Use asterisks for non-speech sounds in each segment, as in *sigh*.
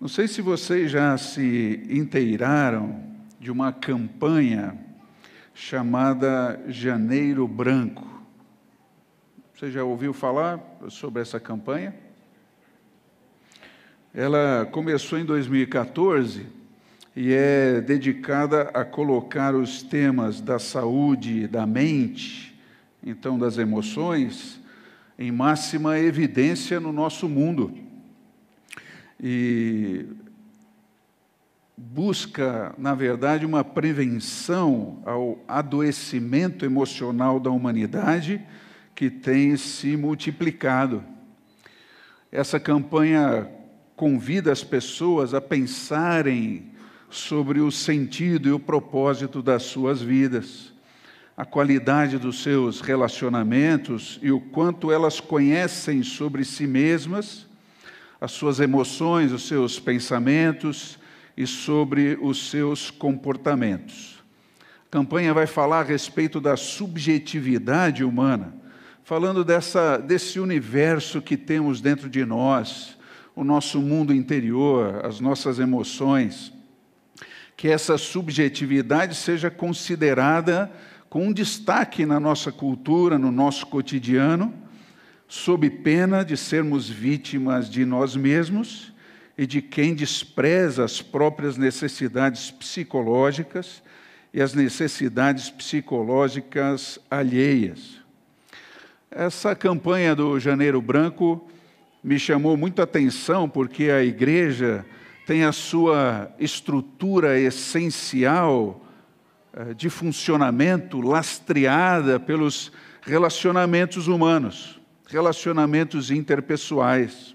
Não sei se vocês já se inteiraram de uma campanha chamada Janeiro Branco. Você já ouviu falar sobre essa campanha? Ela começou em 2014 e é dedicada a colocar os temas da saúde da mente, então das emoções, em máxima evidência no nosso mundo. E busca, na verdade, uma prevenção ao adoecimento emocional da humanidade que tem se multiplicado. Essa campanha convida as pessoas a pensarem sobre o sentido e o propósito das suas vidas a qualidade dos seus relacionamentos e o quanto elas conhecem sobre si mesmas, as suas emoções, os seus pensamentos e sobre os seus comportamentos. A campanha vai falar a respeito da subjetividade humana, falando dessa, desse universo que temos dentro de nós, o nosso mundo interior, as nossas emoções. Que essa subjetividade seja considerada com um destaque na nossa cultura, no nosso cotidiano, sob pena de sermos vítimas de nós mesmos e de quem despreza as próprias necessidades psicológicas e as necessidades psicológicas alheias. Essa campanha do Janeiro Branco me chamou muito a atenção porque a igreja tem a sua estrutura essencial eh, de funcionamento lastreada pelos relacionamentos humanos, relacionamentos interpessoais.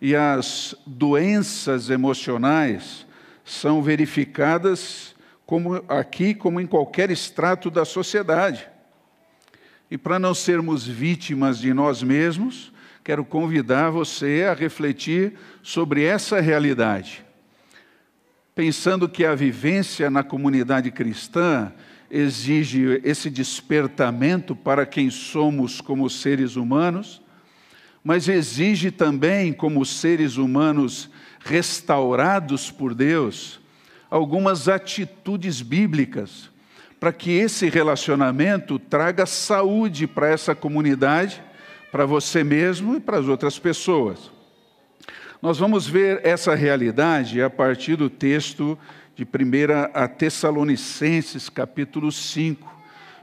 E as doenças emocionais são verificadas como aqui como em qualquer extrato da sociedade. E para não sermos vítimas de nós mesmos, quero convidar você a refletir sobre essa realidade pensando que a vivência na comunidade cristã exige esse despertamento para quem somos como seres humanos, mas exige também, como seres humanos restaurados por Deus, algumas atitudes bíblicas para que esse relacionamento traga saúde para essa comunidade, para você mesmo e para as outras pessoas. Nós vamos ver essa realidade a partir do texto de 1 a Tessalonicenses, capítulo 5,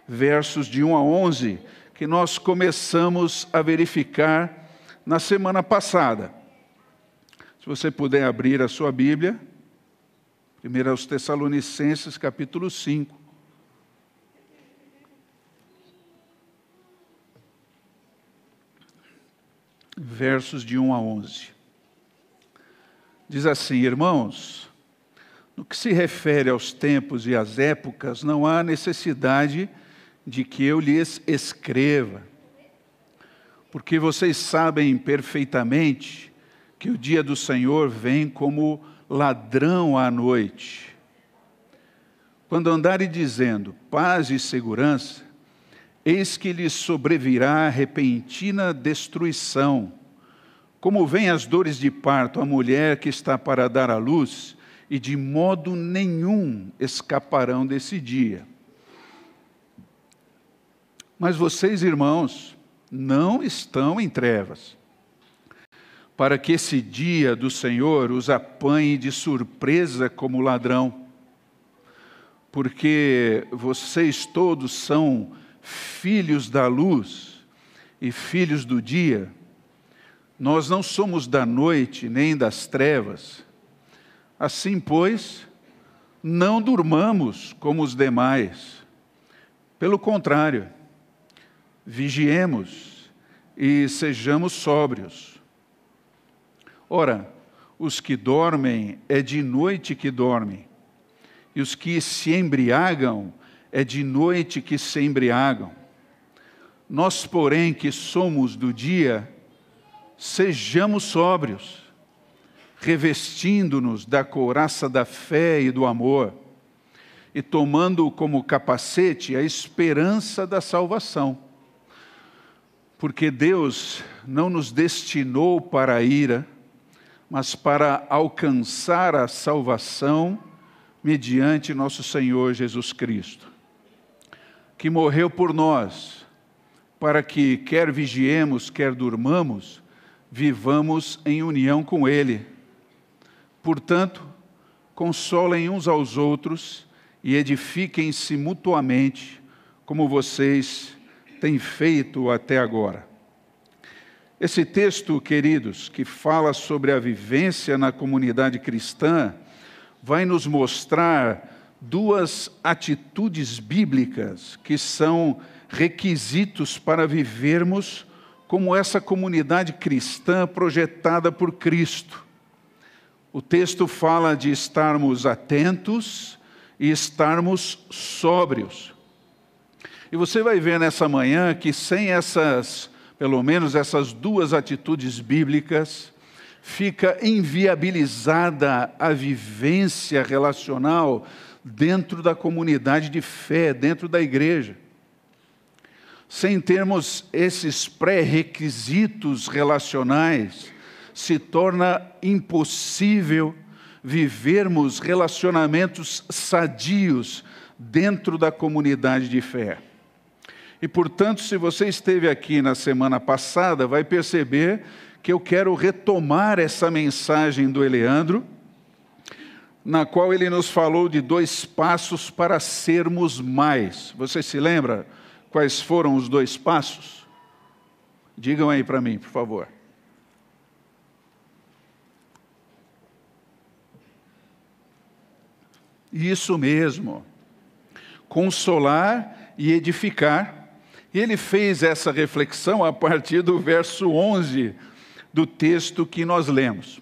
versos de 1 a 11, que nós começamos a verificar na semana passada. Se você puder abrir a sua Bíblia, 1 aos Tessalonicenses, capítulo 5. Versos de 1 a 11. Diz assim, irmãos, no que se refere aos tempos e às épocas, não há necessidade de que eu lhes escreva, porque vocês sabem perfeitamente que o dia do Senhor vem como ladrão à noite. Quando andarem dizendo paz e segurança, eis que lhes sobrevirá repentina destruição como vêm as dores de parto à mulher que está para dar à luz, e de modo nenhum escaparão desse dia. Mas vocês, irmãos, não estão em trevas, para que esse dia do Senhor os apanhe de surpresa como ladrão, porque vocês todos são filhos da luz e filhos do dia. Nós não somos da noite nem das trevas. Assim, pois, não durmamos como os demais. Pelo contrário, vigiemos e sejamos sóbrios. Ora, os que dormem é de noite que dormem, e os que se embriagam é de noite que se embriagam. Nós, porém, que somos do dia, sejamos sóbrios, revestindo-nos da couraça da fé e do amor, e tomando como capacete a esperança da salvação. Porque Deus não nos destinou para a ira, mas para alcançar a salvação mediante nosso Senhor Jesus Cristo, que morreu por nós, para que, quer vigiemos, quer durmamos, vivamos em união com Ele. Portanto, consolem uns aos outros e edifiquem-se mutuamente, como vocês têm feito até agora. Esse texto, queridos, que fala sobre a vivência na comunidade cristã, vai nos mostrar duas atitudes bíblicas que são requisitos para vivermos como essa comunidade cristã projetada por Cristo. O texto fala de estarmos atentos e estarmos sóbrios. E você vai ver nessa manhã que sem essas, pelo menos essas duas atitudes bíblicas, fica inviabilizada a vivência relacional dentro da comunidade de fé, dentro da igreja. Sem termos esses pré-requisitos relacionais, se torna impossível vivermos relacionamentos sadios dentro da comunidade de fé. E, portanto, se você esteve aqui na semana passada, vai perceber que eu quero retomar essa mensagem do Eleandro, na qual ele nos falou de dois passos para sermos mais. Você se lembra quais foram os dois passos? Digam aí para mim, por favor. Isso mesmo. Consolar e edificar. Ele fez essa reflexão a partir do verso 11 do texto que nós lemos.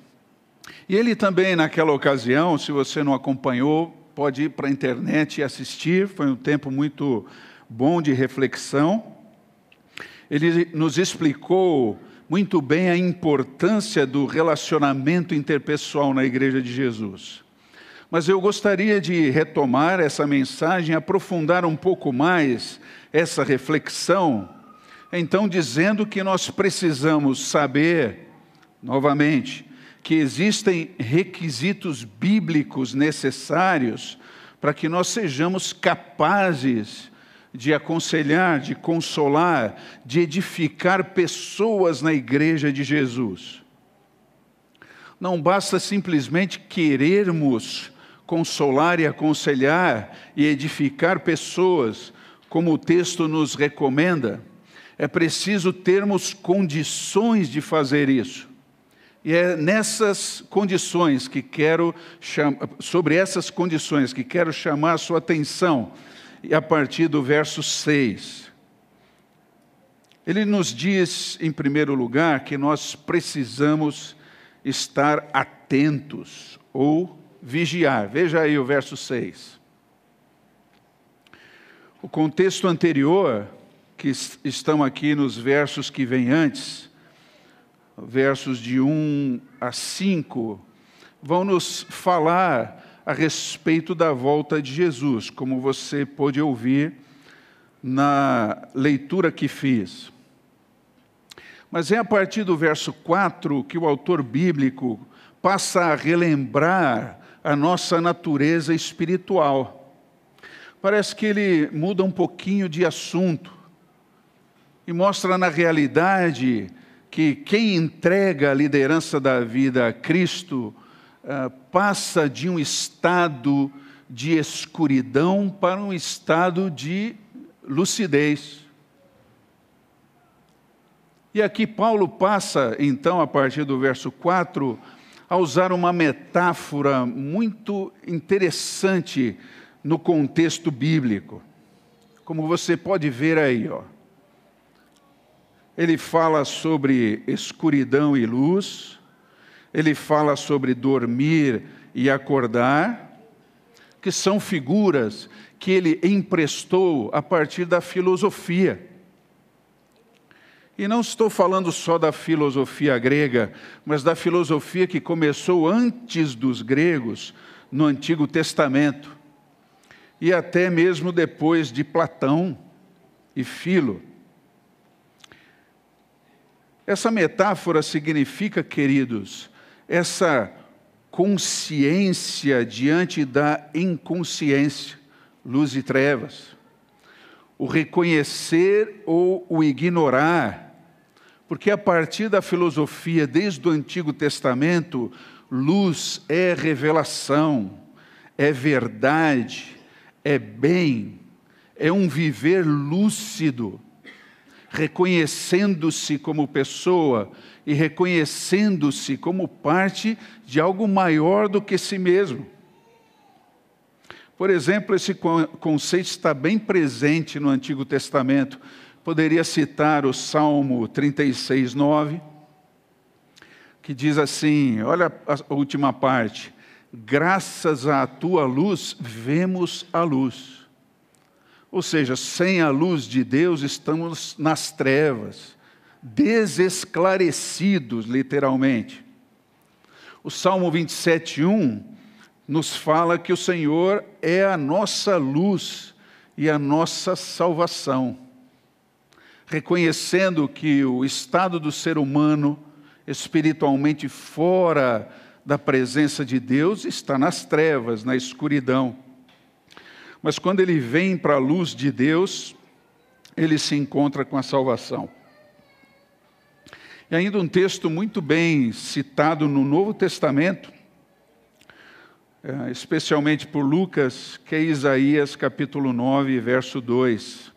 E ele também, naquela ocasião, se você não acompanhou, pode ir para a internet e assistir, foi um tempo muito bom de reflexão. Ele nos explicou muito bem a importância do relacionamento interpessoal na Igreja de Jesus. Mas eu gostaria de retomar essa mensagem, aprofundar um pouco mais essa reflexão então dizendo que nós precisamos saber, novamente, que existem requisitos bíblicos necessários para que nós sejamos capazes de aconselhar, de consolar, de edificar pessoas na igreja de Jesus. Não basta simplesmente querermos consolar e aconselhar e edificar pessoas, como o texto nos recomenda é preciso termos condições de fazer isso. E é nessas condições que quero sobre essas condições que quero chamar a sua atenção, a partir do verso 6. Ele nos diz, em primeiro lugar, que nós precisamos estar atentos ou vigiar. Veja aí o verso 6. O contexto anterior que estão aqui nos versos que vêm antes, versos de 1 a 5, vão nos falar a respeito da volta de Jesus, como você pôde ouvir na leitura que fiz. Mas é a partir do verso 4 que o autor bíblico passa a relembrar a nossa natureza espiritual. Parece que ele muda um pouquinho de assunto e mostra na realidade que quem entrega a liderança da vida a Cristo uh, passa de um estado de escuridão para um estado de lucidez. E aqui Paulo passa, então, a partir do verso 4, a usar uma metáfora muito interessante no contexto bíblico. Como você pode ver aí, ó ele fala sobre escuridão e luz, ele fala sobre dormir e acordar, que são figuras que ele emprestou a partir da filosofia. E não estou falando só da filosofia grega, mas da filosofia que começou antes dos gregos, no Antigo Testamento, e até mesmo depois de Platão e Filo. Essa metáfora significa, queridos, essa consciência diante da inconsciência, luz e trevas, o reconhecer ou o ignorar, porque a partir da filosofia, desde o Antigo Testamento, luz é revelação, é verdade, é bem, é um viver lúcido, reconhecendo-se como pessoa e reconhecendo-se como parte de algo maior do que si mesmo. Por exemplo, esse conceito está bem presente no Antigo Testamento. Poderia citar o Salmo 36, 9, que diz assim: olha a última parte. Graças à tua luz, vemos a luz. Ou seja, sem a luz de Deus estamos nas trevas, desesclarecidos, literalmente. O Salmo 27, 1 nos fala que o Senhor é a nossa luz e a nossa salvação. Reconhecendo que o estado do ser humano, espiritualmente fora da presença de Deus, está nas trevas, na escuridão. Mas quando ele vem para a luz de Deus, ele se encontra com a salvação. E ainda um texto muito bem citado no Novo Testamento, é, especialmente por Lucas, que é Isaías capítulo 9, verso 2,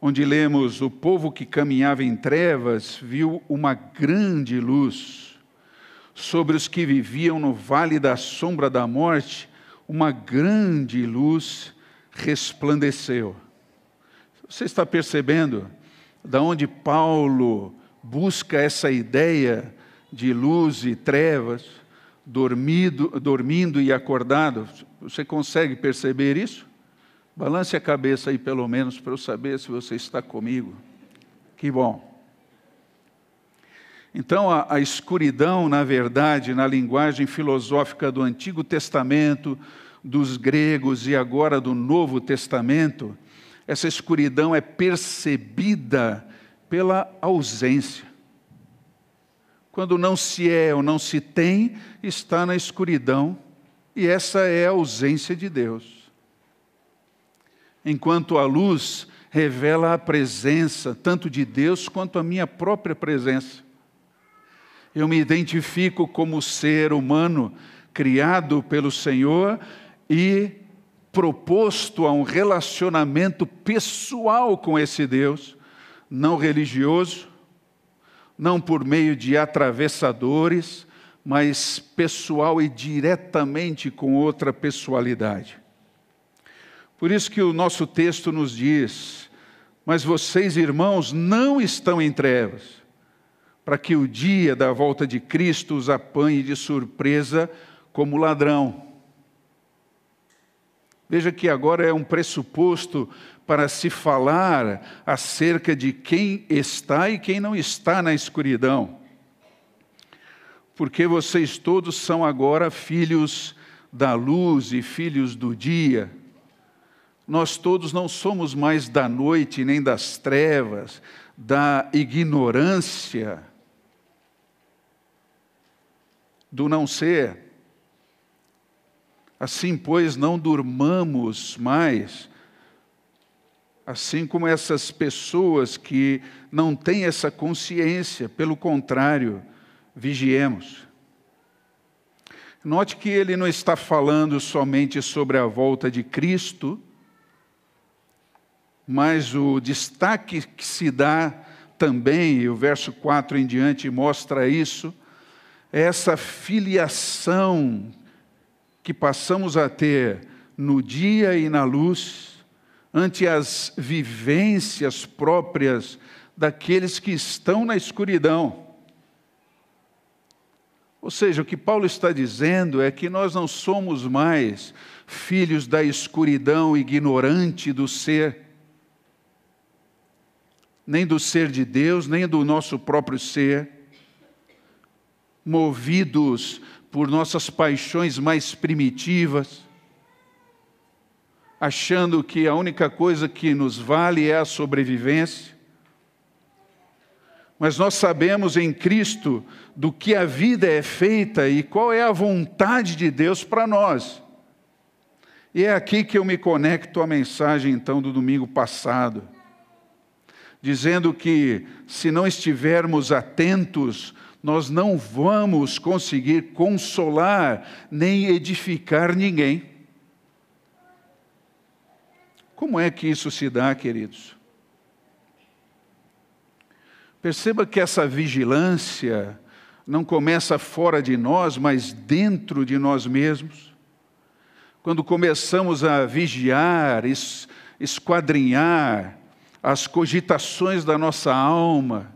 onde lemos: O povo que caminhava em trevas viu uma grande luz. Sobre os que viviam no vale da sombra da morte, uma grande luz resplandeceu. Você está percebendo da onde Paulo busca essa ideia de luz e trevas, dormido, dormindo e acordado? Você consegue perceber isso? Balance a cabeça aí, pelo menos, para eu saber se você está comigo. Que bom. Então, a, a, escuridão, na verdade, na linguagem filosófica do Antigo Testamento, dos gregos e agora do Novo Testamento, essa escuridão é percebida pela ausência. Quando não se é ou não se tem, está na escuridão, e essa é a ausência de Deus. Enquanto a luz revela a presença tanto de Deus quanto a minha própria presença eu me identifico como ser humano criado pelo Senhor e proposto a um relacionamento pessoal com esse Deus, não religioso, não por meio de atravessadores, mas pessoal e diretamente com outra pessoalidade. Por isso que o nosso texto nos diz: Mas vocês, irmãos, não estão em trevas para que o dia da volta de Cristo os apanhe de surpresa como ladrão. Veja que agora é um pressuposto para se falar acerca de quem está e quem não está na escuridão. Porque vocês todos são agora filhos da luz e filhos do dia. Nós todos não somos mais da noite nem das trevas, da ignorância do não ser. Assim, pois, não durmamos mais, assim como essas pessoas que não têm essa consciência, pelo contrário, vigiemos. Note que ele não está falando somente sobre a volta de Cristo, mas o destaque que se dá também, e o verso 4 em diante mostra isso, essa filiação que passamos a ter no dia e na luz, ante as vivências próprias daqueles que estão na escuridão. Ou seja, o que Paulo está dizendo é que nós não somos mais filhos da escuridão ignorante do ser, nem do ser de Deus, nem do nosso próprio ser movidos por nossas paixões mais primitivas, achando que a única coisa que nos vale é a sobrevivência. mas nós sabemos em Cristo do que a vida é feita e qual é a vontade de Deus para nós. E é aqui que eu me conecto à mensagem então do domingo passado, dizendo que se não estivermos atentos, nós não vamos conseguir consolar nem edificar ninguém. Como é que isso se dá, queridos? Perceba que essa vigilância não começa fora de nós, mas dentro de nós mesmos. Quando começamos a vigiar, esquadrinhar as cogitações da nossa alma,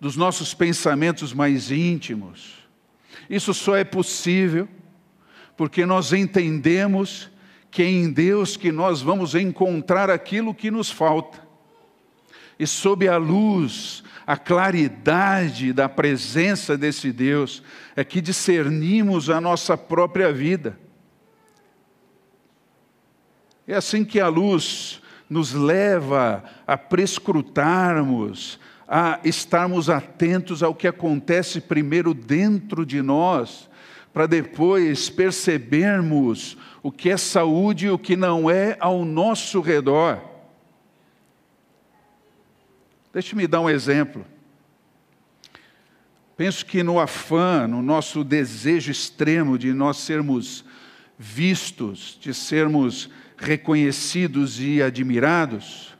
dos nossos pensamentos mais íntimos, isso só é possível porque nós entendemos que é em Deus que nós vamos encontrar aquilo que nos falta. E sob a luz a claridade da presença desse Deus, é que discernimos a nossa própria vida. É assim que a luz nos leva a prescrutarmos, a estarmos atentos ao que acontece primeiro dentro de nós, para depois percebermos o que é saúde e o que não é ao nosso redor. Deixe-me dar um exemplo. Penso que no afã, no nosso desejo extremo de nós sermos vistos, de sermos reconhecidos e admirados,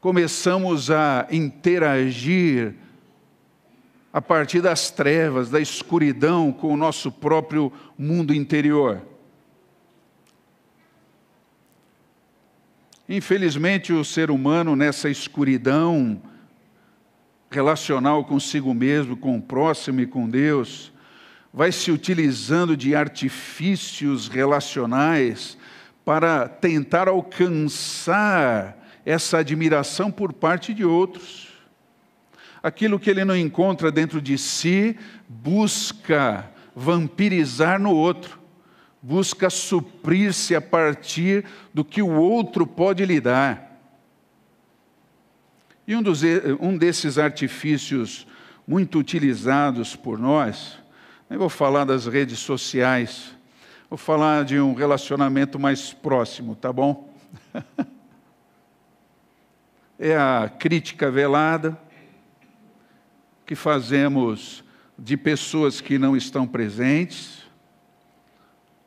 começamos a interagir a partir das trevas, da escuridão com o nosso próprio mundo interior. Infelizmente, o ser humano, nessa escuridão relacional consigo mesmo, com o próximo e com Deus, vai se utilizando de artifícios relacionais para tentar alcançar essa admiração por parte de outros. Aquilo que ele não encontra dentro de si, busca vampirizar no outro busca suprir-se a partir do que o outro pode lhe dar. E um, dos, um desses artifícios muito utilizados por nós, nem vou falar das redes sociais, vou falar de um relacionamento mais próximo, tá bom? *laughs* é a crítica velada que fazemos de pessoas que não estão presentes,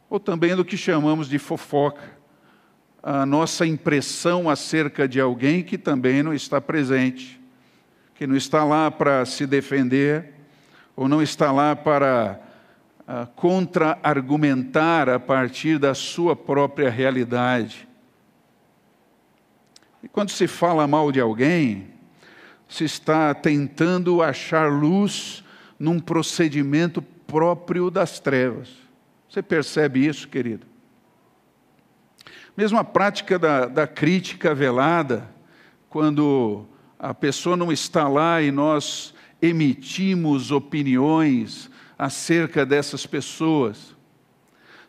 ou também do que chamamos de fofoca, a nossa impressão acerca de alguém que também não está presente, que não está lá para se defender, ou não está lá para uh, contra-argumentar a partir da sua própria realidade. E quando se fala mal de alguém, se está tentando achar luz num procedimento próprio das trevas. Você percebe isso, querido? Mesmo a prática da, da crítica velada, quando a pessoa não está lá e nós emitimos opiniões acerca dessas pessoas,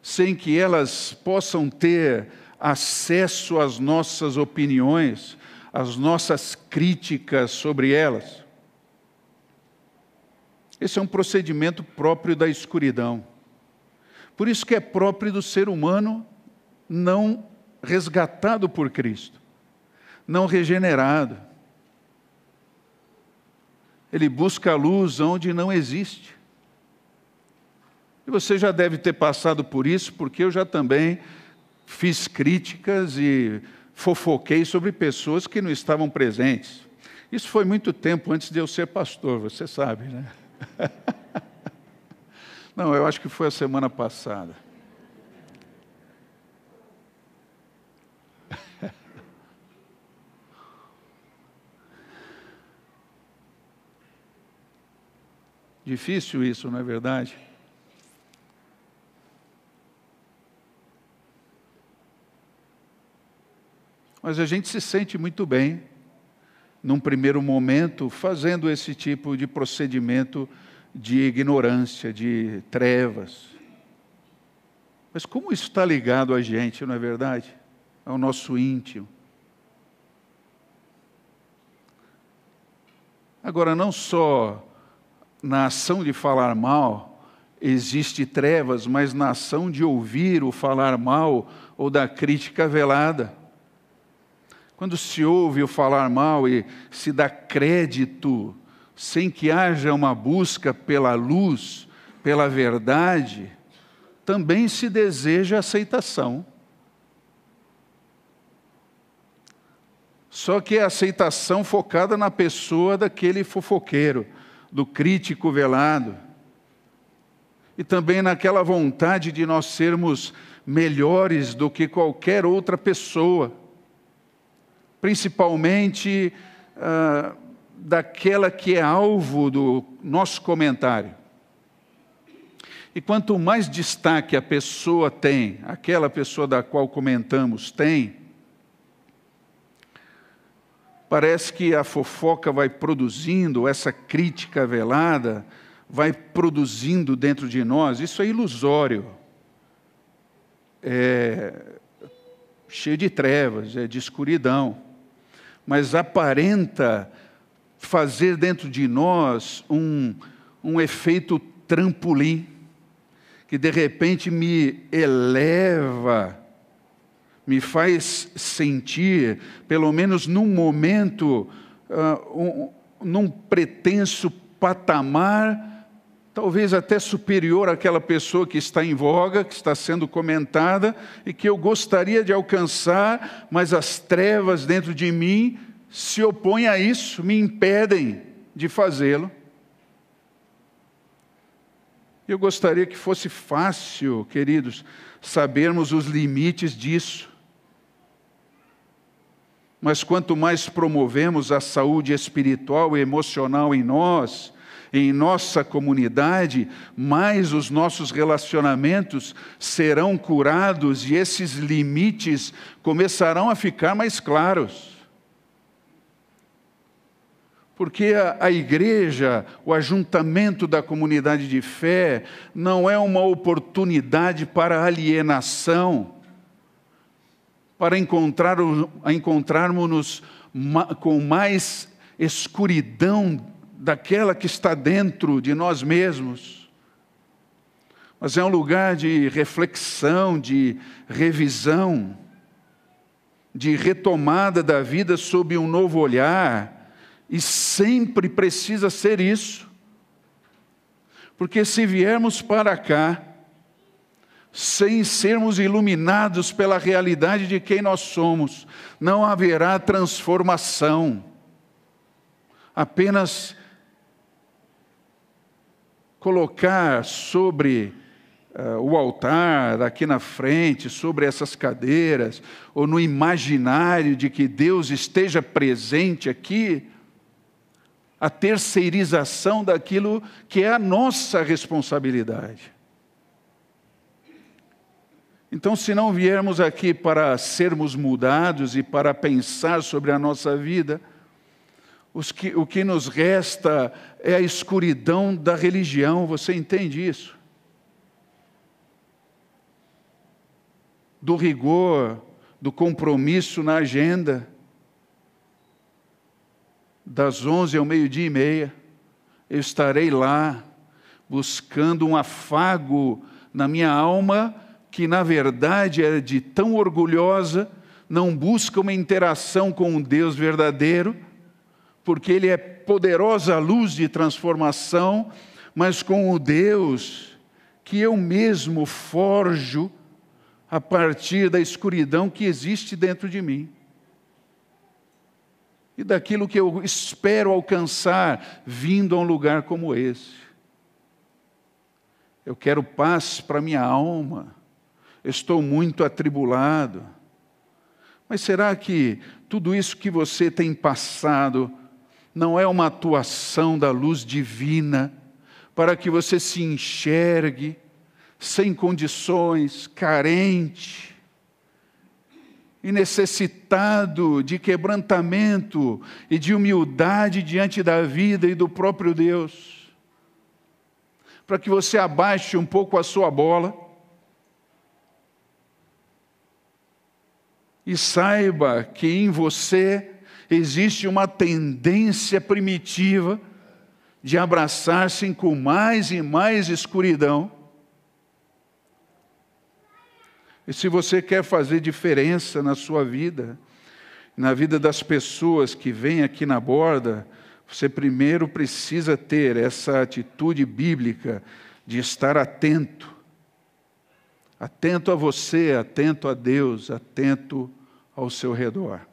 sem que elas possam ter acesso às nossas opiniões, às nossas críticas sobre elas. Esse é um procedimento próprio da escuridão. Por isso que é próprio do ser humano não resgatado por Cristo, não regenerado. Ele busca a luz onde não existe. E você já deve ter passado por isso, porque eu já também fiz críticas e fofoquei sobre pessoas que não estavam presentes. Isso foi muito tempo antes de eu ser pastor, você sabe, né? *laughs* Não, eu acho que foi a semana passada. *laughs* Difícil isso, não é verdade? Mas a gente se sente muito bem, num primeiro momento, fazendo esse tipo de procedimento de ignorância, de trevas. Mas como isso está ligado a gente, não é verdade? Ao nosso íntimo. Agora, não só na ação de falar mal existe trevas, mas na ação de ouvir o falar mal ou da crítica velada. Quando se ouve o falar mal e se dá crédito, sem que haja uma busca pela luz, pela verdade, também se deseja aceitação. Só que é aceitação focada na pessoa daquele fofoqueiro, do crítico velado. E também naquela vontade de nós sermos melhores do que qualquer outra pessoa, principalmente ah, daquela que é alvo do nosso comentário. E quanto mais destaque a pessoa tem, aquela pessoa da qual comentamos tem, Parece que a fofoca vai produzindo, essa crítica velada vai produzindo dentro de nós. Isso é ilusório. É cheio de trevas, é de escuridão. Mas aparenta fazer dentro de nós um, um efeito trampolim, que de repente me eleva me faz sentir, pelo menos num momento, uh, um, num pretenso patamar, talvez até superior àquela pessoa que está em voga, que está sendo comentada e que eu gostaria de alcançar, mas as trevas dentro de mim se opõem a isso, me impedem de fazê-lo. Eu gostaria que fosse fácil, queridos, sabermos os limites disso. Mas quanto mais promovemos a saúde espiritual e emocional em nós, em nossa comunidade, mais os nossos relacionamentos serão curados e esses limites começarão a ficar mais claros. Porque a, a, igreja, o ajuntamento da comunidade de fé, não é uma oportunidade para alienação para encontrar, encontrarmos-nos com mais escuridão daquela que está dentro de nós mesmos. Mas é um lugar de reflexão, de revisão, de retomada da vida sob um novo olhar, e sempre precisa ser isso. Porque se viermos para cá, sem sermos iluminados pela realidade de quem nós somos, não haverá transformação. Apenas colocar sobre uh, o altar, aqui na frente, sobre essas cadeiras, ou no imaginário de que Deus esteja presente aqui, a terceirização daquilo que é a nossa responsabilidade. Então, se não viermos aqui para sermos mudados e para pensar sobre a nossa vida, que, o que nos resta é a escuridão da religião, você entende isso? Do rigor, do compromisso na agenda, das onze ao meio-dia e meia, eu estarei lá, buscando um afago na minha alma que na verdade é de tão orgulhosa, não busca uma interação com um Deus verdadeiro, porque Ele é poderosa luz de transformação, mas com o Deus que eu mesmo forjo a partir da escuridão que existe dentro de mim. E daquilo que eu espero alcançar vindo a um lugar como esse. Eu quero paz para minha alma estou muito atribulado. Mas será que tudo isso que você tem passado não é uma atuação da luz divina para que você se enxergue sem condições, carente e necessitado de quebrantamento e de humildade diante da vida e do próprio Deus? Para que você abaixe um pouco a sua bola e saiba que em você existe uma tendência primitiva de abraçar-se com mais e mais escuridão. E se você quer fazer diferença na sua vida, na vida das pessoas que vêm aqui na borda, você primeiro precisa ter essa atitude bíblica de estar atento. Atento a você, atento a Deus, atento ao seu redor.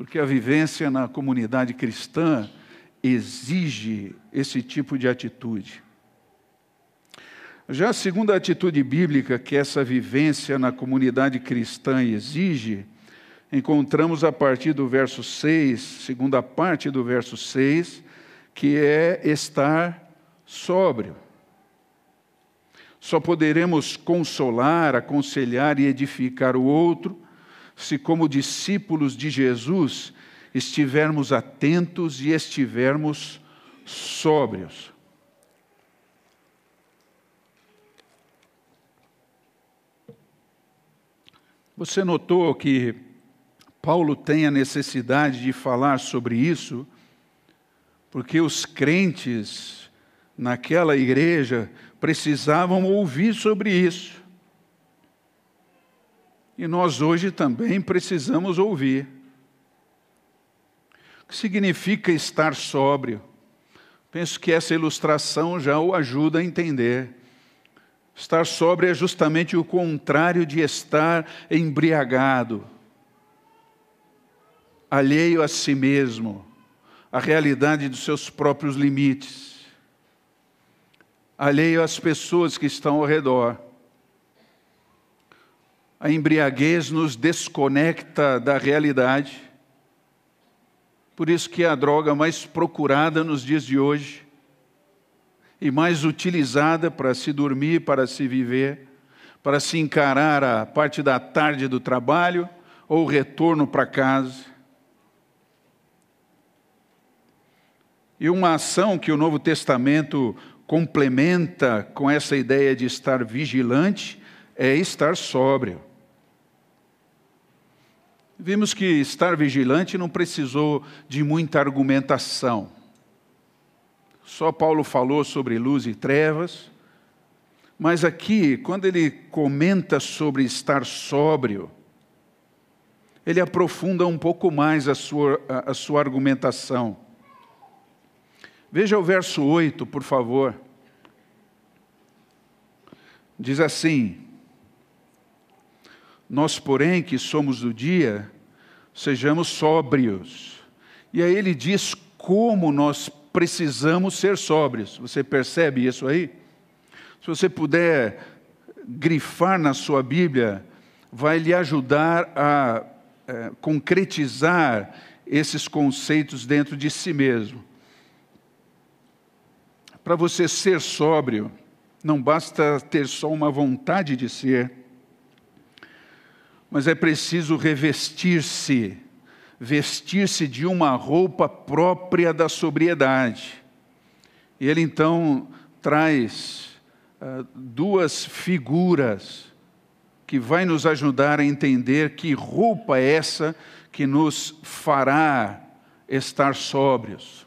Porque a vivência na comunidade cristã exige esse tipo de atitude. Já a segunda atitude bíblica que essa vivência na comunidade cristã exige, encontramos a partir do verso 6, segunda parte do verso 6, que é estar sóbrio. Só poderemos consolar, aconselhar e edificar o outro se, como discípulos de Jesus, estivermos atentos e estivermos sóbrios. Você notou que Paulo tem a necessidade de falar sobre isso, porque os crentes naquela igreja precisavam ouvir sobre isso. E nós hoje também precisamos ouvir. O que significa estar sóbrio? Penso que essa ilustração já o ajuda a entender. Estar sóbrio é justamente o contrário de estar embriagado alheio a si mesmo, à realidade dos seus próprios limites, alheio às pessoas que estão ao redor. A embriaguez nos desconecta da realidade. Por isso que é a droga mais procurada nos dias de hoje e mais utilizada para se dormir, para se viver, para se encarar a parte da tarde do trabalho ou o retorno para casa. E uma ação que o Novo Testamento complementa com essa ideia de estar vigilante é estar sóbrio. Vimos que estar vigilante não precisou de muita argumentação. Só Paulo falou sobre luz e trevas. Mas aqui, quando ele comenta sobre estar sóbrio, ele aprofunda um pouco mais a sua, a, a sua argumentação. Veja o verso 8, por favor. Diz assim: Nós, porém, que somos do dia, sejamos sóbrios. E aí ele diz como nós precisamos ser sóbrios. Você percebe isso aí? Se você puder grifar na sua Bíblia, vai lhe ajudar a é, concretizar esses conceitos dentro de si mesmo. Para você ser sóbrio, não basta ter só uma vontade de ser, mas é preciso revestir-se, vestir-se de uma roupa própria da sobriedade. E ele então traz uh, duas figuras que vai nos ajudar a entender que roupa é essa que nos fará estar sóbrios.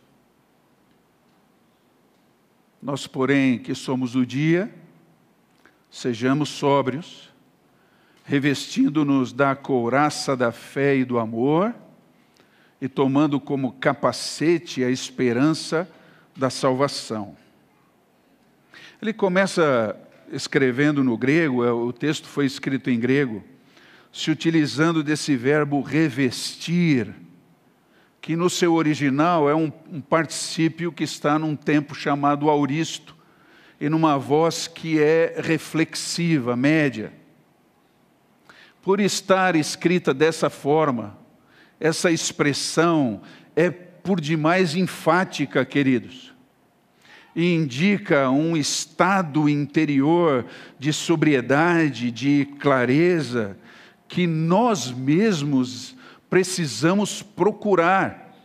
Nós, porém, que somos o dia, sejamos sóbrios, revestindo-nos da couraça da fé e do amor, e tomando como capacete a esperança da salvação. Ele começa escrevendo no grego, é, o texto foi escrito em grego, se utilizando desse verbo revestir, que no seu original é um, um particípio que está num tempo chamado auristo, e numa voz que é reflexiva, média. Por estar escrita dessa forma, essa expressão é por demais enfática, queridos, e indica um estado interior de sobriedade, de clareza, que nós mesmos precisamos procurar.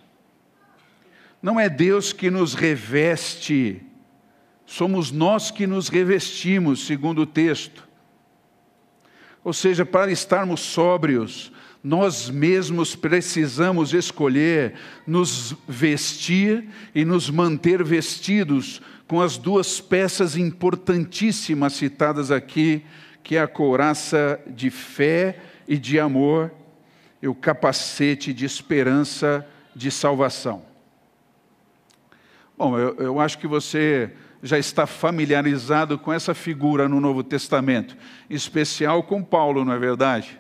Não é Deus que nos reveste, somos nós que nos revestimos, segundo o texto. Ou seja, para estarmos sóbrios, nós mesmos precisamos escolher nos vestir e nos manter vestidos com as duas peças importantíssimas citadas aqui, que é a couraça de fé e de amor e o capacete de esperança de salvação. Bom, eu, eu acho que você já está familiarizado com essa figura no Novo Testamento, em especial com Paulo, não é verdade?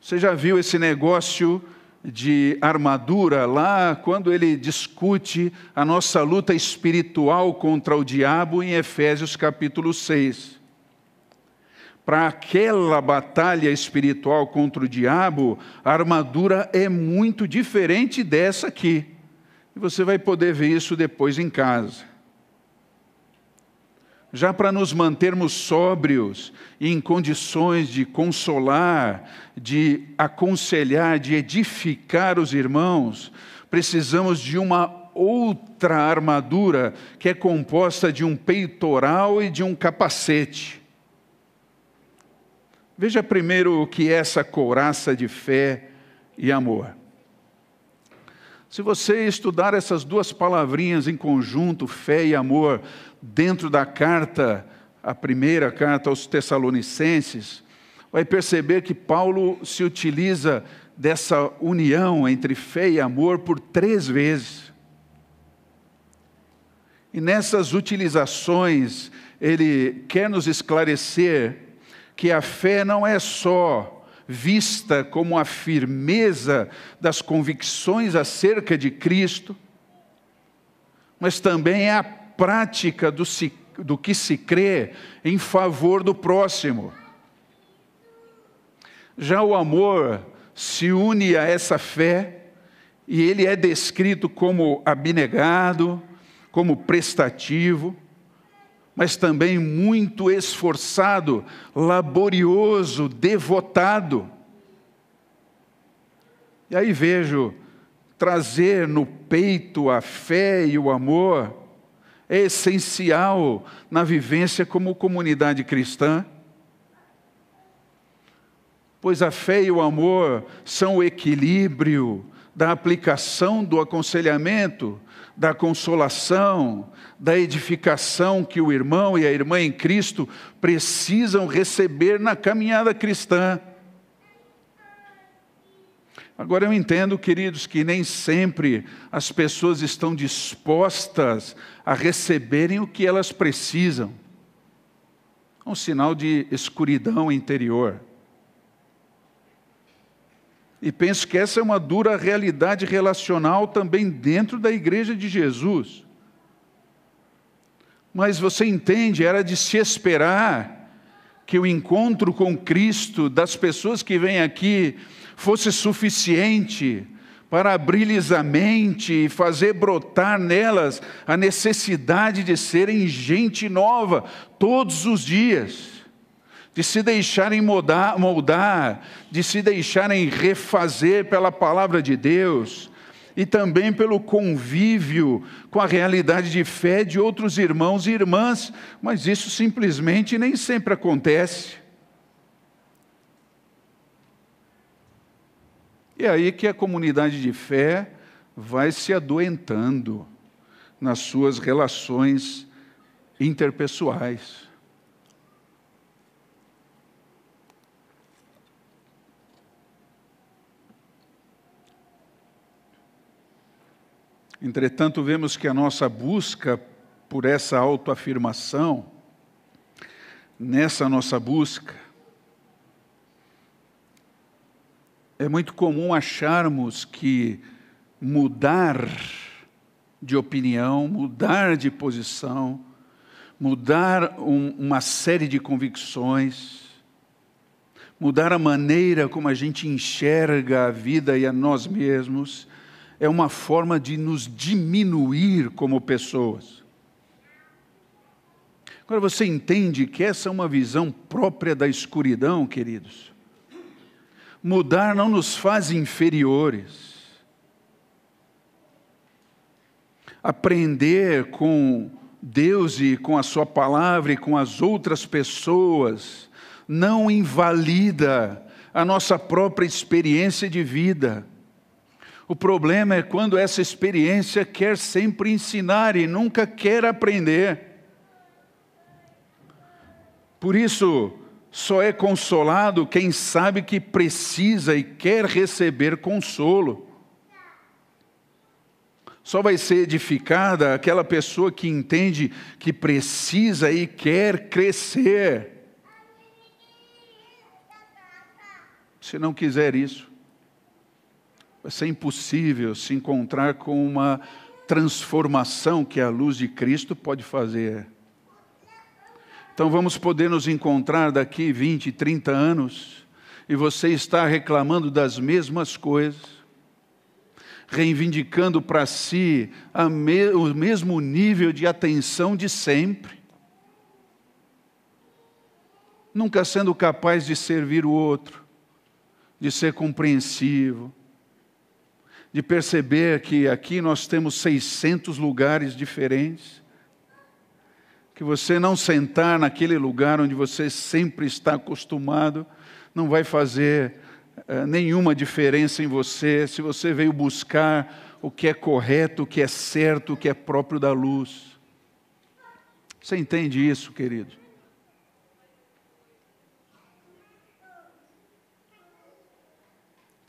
Você já viu esse negócio de armadura lá quando ele discute a nossa luta espiritual contra o diabo em Efésios capítulo 6. Para aquela batalha espiritual contra o diabo, a armadura é muito diferente dessa aqui. E você vai poder ver isso depois em casa já para nos mantermos sóbrios e em condições de consolar, de aconselhar, de edificar os irmãos, precisamos de uma outra armadura que é composta de um peitoral e de um capacete. Veja primeiro o que é essa couraça de fé e amor. Se você estudar essas duas palavrinhas em conjunto, fé e amor, dentro da carta, a primeira carta aos Tessalonicenses, vai perceber que Paulo se utiliza dessa união entre fé e amor por três vezes. E nessas utilizações, ele quer nos esclarecer que a fé não é só vista como a firmeza das convicções acerca de Cristo, mas também é a prática do, se, do que se crê em favor do próximo. Já o amor se une a essa fé e ele é descrito como abnegado, como prestativo, mas também muito esforçado, laborioso, devotado. E aí vejo trazer no peito a fé e o amor é essencial na vivência como comunidade cristã. Pois a fé e o amor são o equilíbrio da aplicação do aconselhamento, da consolação, da edificação que o irmão e a irmã em Cristo precisam receber na caminhada cristã. Agora eu entendo, queridos, que nem sempre as pessoas estão dispostas a receberem o que elas precisam. É um sinal de escuridão interior. E penso que essa é uma dura realidade relacional também dentro da igreja de Jesus. Mas você entende, era de se esperar que o encontro com Cristo das pessoas que vêm aqui fosse suficiente para abrir-lhes a mente e fazer brotar nelas a necessidade de serem gente nova todos os dias, de se deixarem moldar, moldar de se deixarem refazer pela palavra de Deus, e também pelo convívio com a realidade de fé de outros irmãos e irmãs, mas isso simplesmente nem sempre acontece. E é aí que a comunidade de fé vai se adoentando nas suas relações interpessoais. Entretanto, vemos que a nossa busca por essa autoafirmação, nessa nossa busca, é muito comum acharmos que mudar de opinião, mudar de posição, mudar um, uma série de convicções, mudar a maneira como a gente enxerga a vida e a nós mesmos, é uma forma de nos diminuir como pessoas. Agora você entende que essa é uma visão própria da escuridão, queridos. Mudar não nos faz inferiores. Aprender com Deus e com a Sua palavra e com as outras pessoas não invalida a nossa própria experiência de vida. O problema é quando essa experiência quer sempre ensinar e nunca quer aprender. Por isso, só é consolado quem sabe que precisa e quer receber consolo. Só vai ser edificada aquela pessoa que entende que precisa e quer crescer. Se não quiser isso, vai ser impossível se encontrar com uma transformação que a luz de Cristo pode fazer. Então vamos poder nos encontrar daqui 20, 30 anos e você está reclamando das mesmas coisas, reivindicando para si me, o mesmo nível de atenção de sempre, nunca sendo capaz de servir o outro, de ser compreensivo, de perceber que aqui nós temos 600 lugares diferentes que você não sentar naquele lugar onde você sempre está acostumado, não vai fazer uh, nenhuma diferença em você se você veio buscar o que é correto, o que é certo, o que é próprio da luz. Você entende isso, querido?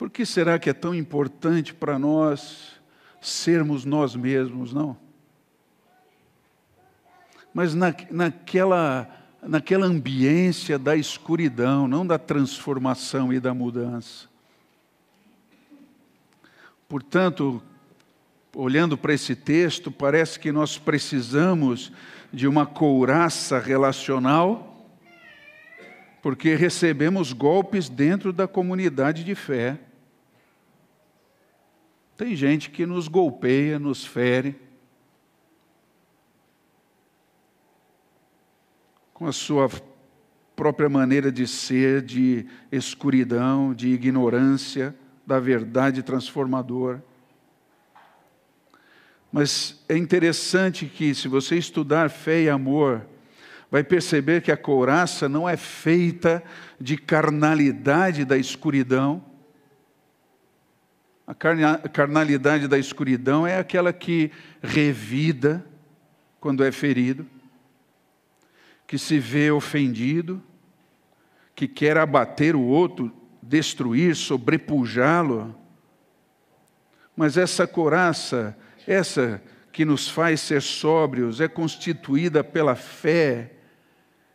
Por que será que é tão importante para nós sermos nós mesmos, não? mas na, naquela, naquela ambiência da escuridão, não da transformação e da mudança. Portanto, olhando para esse texto, parece que nós precisamos de uma couraça relacional, porque recebemos golpes dentro da comunidade de fé. Tem gente que nos golpeia, nos fere, com a sua própria maneira de ser, de escuridão, de ignorância da verdade transformadora. Mas é interessante que, se você estudar fé e amor, vai perceber que a couraça não é feita de carnalidade da escuridão. A carnalidade da escuridão é aquela que revida quando é ferido que se vê ofendido, que quer abater o outro, destruir, sobrepujá-lo. Mas essa coraça, essa que nos faz ser sóbrios, é constituída pela fé,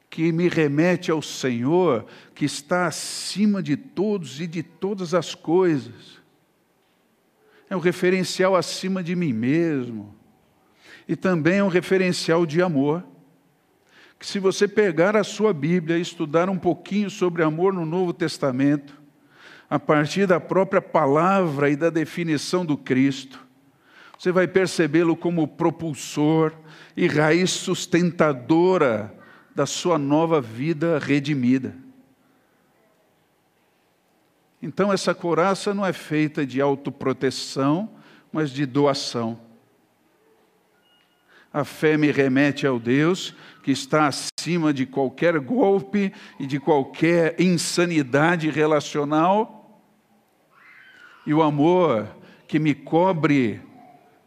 que me remete ao Senhor, que está acima de todos e de todas as coisas. É um referencial acima de mim mesmo. E também é um referencial de amor que se você pegar a sua Bíblia e estudar um pouquinho sobre amor no Novo Testamento, a partir da própria palavra e da definição do Cristo, você vai percebê-lo como propulsor e raiz sustentadora da sua nova vida redimida. Então, essa coraça não é feita de autoproteção, mas de doação. A fé me remete ao Deus que está acima de qualquer golpe e de qualquer insanidade relacional. E o amor que me cobre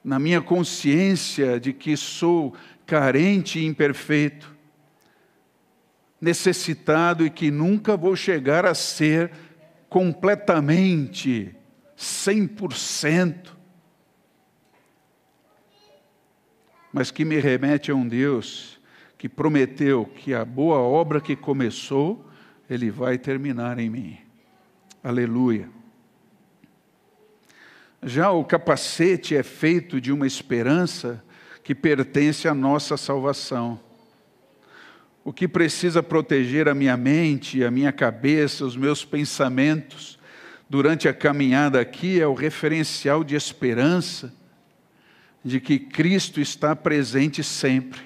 na minha consciência de que sou carente e imperfeito, necessitado e que nunca vou chegar a ser completamente, 100%, mas que me remete a um Deus que prometeu que a boa obra que começou, Ele vai terminar em mim. Aleluia. Já o capacete é feito de uma esperança que pertence à nossa salvação. O que precisa proteger a minha mente, a minha cabeça, os meus pensamentos durante a caminhada aqui é o referencial de esperança de que Cristo está presente sempre.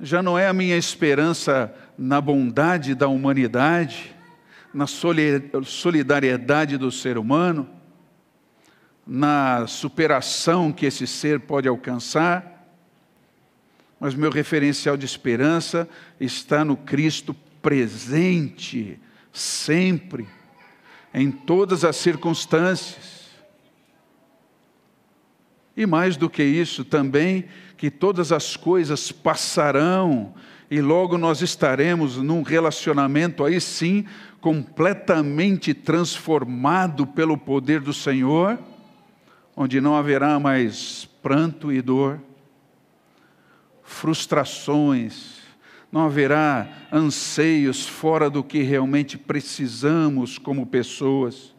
Já não é a minha esperança na bondade da humanidade, na solidariedade do ser humano, na superação que esse ser pode alcançar, mas meu referencial de esperança está no Cristo presente, sempre, em todas as circunstâncias. E mais do que isso, também que todas as coisas passarão e logo nós estaremos num relacionamento aí sim completamente transformado pelo poder do Senhor, onde não haverá mais pranto e dor, frustrações, não haverá anseios fora do que realmente precisamos como pessoas,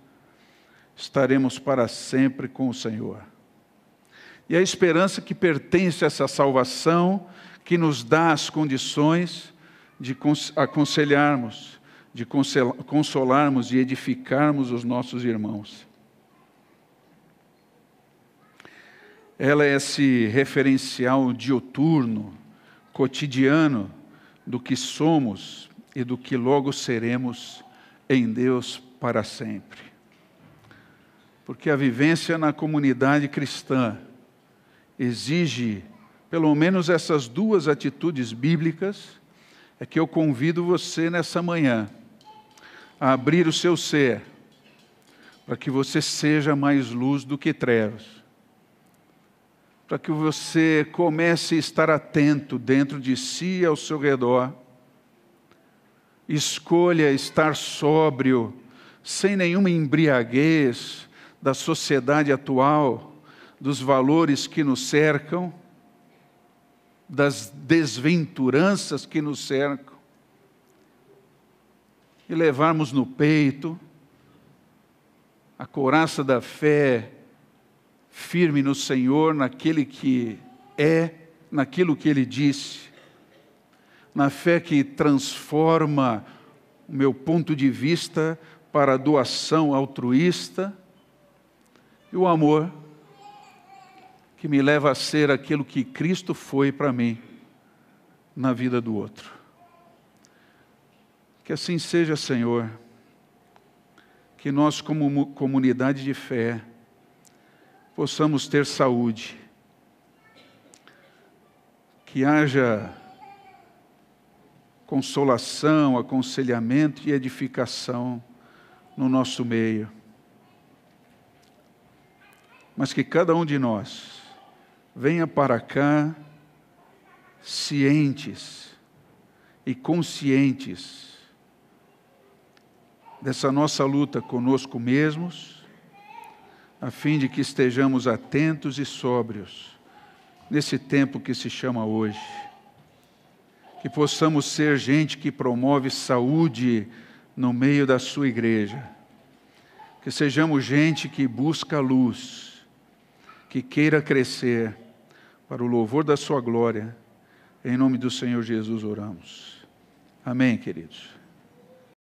estaremos para sempre com o Senhor. E a esperança que pertence a essa salvação, que nos dá as condições de aconselharmos, de consolarmos e edificarmos os nossos irmãos. Ela é esse referencial dioturno, cotidiano, do que somos e do que logo seremos em Deus para sempre. Porque a vivência na comunidade cristã exige pelo menos essas duas atitudes bíblicas, é que eu convido você nessa manhã a abrir o seu ser, para que você seja mais luz do que trevas, para que você comece a estar atento dentro de si e ao seu redor, escolha estar sóbrio, sem nenhuma embriaguez da sociedade atual, dos valores que nos cercam, das desventuranças que nos cercam, e levarmos no peito a couraça da fé firme no Senhor, naquele que é, naquilo que Ele disse, na fé que transforma o meu ponto de vista para a doação altruísta, e o amor que me leva a ser aquilo que Cristo foi para mim na vida do outro. Que assim seja, Senhor, que nós, como comunidade de fé, possamos ter saúde, que haja consolação, aconselhamento e edificação no nosso meio, mas que cada um de nós, venha para cá cientes e conscientes dessa nossa luta conosco mesmos, a fim de que estejamos atentos e sóbrios nesse tempo que se chama hoje. Que possamos ser gente que promove saúde no meio da sua igreja. Que sejamos gente que busca luz, que queira crescer para o louvor da Sua glória. Em nome do Senhor Jesus oramos. Amém, queridos.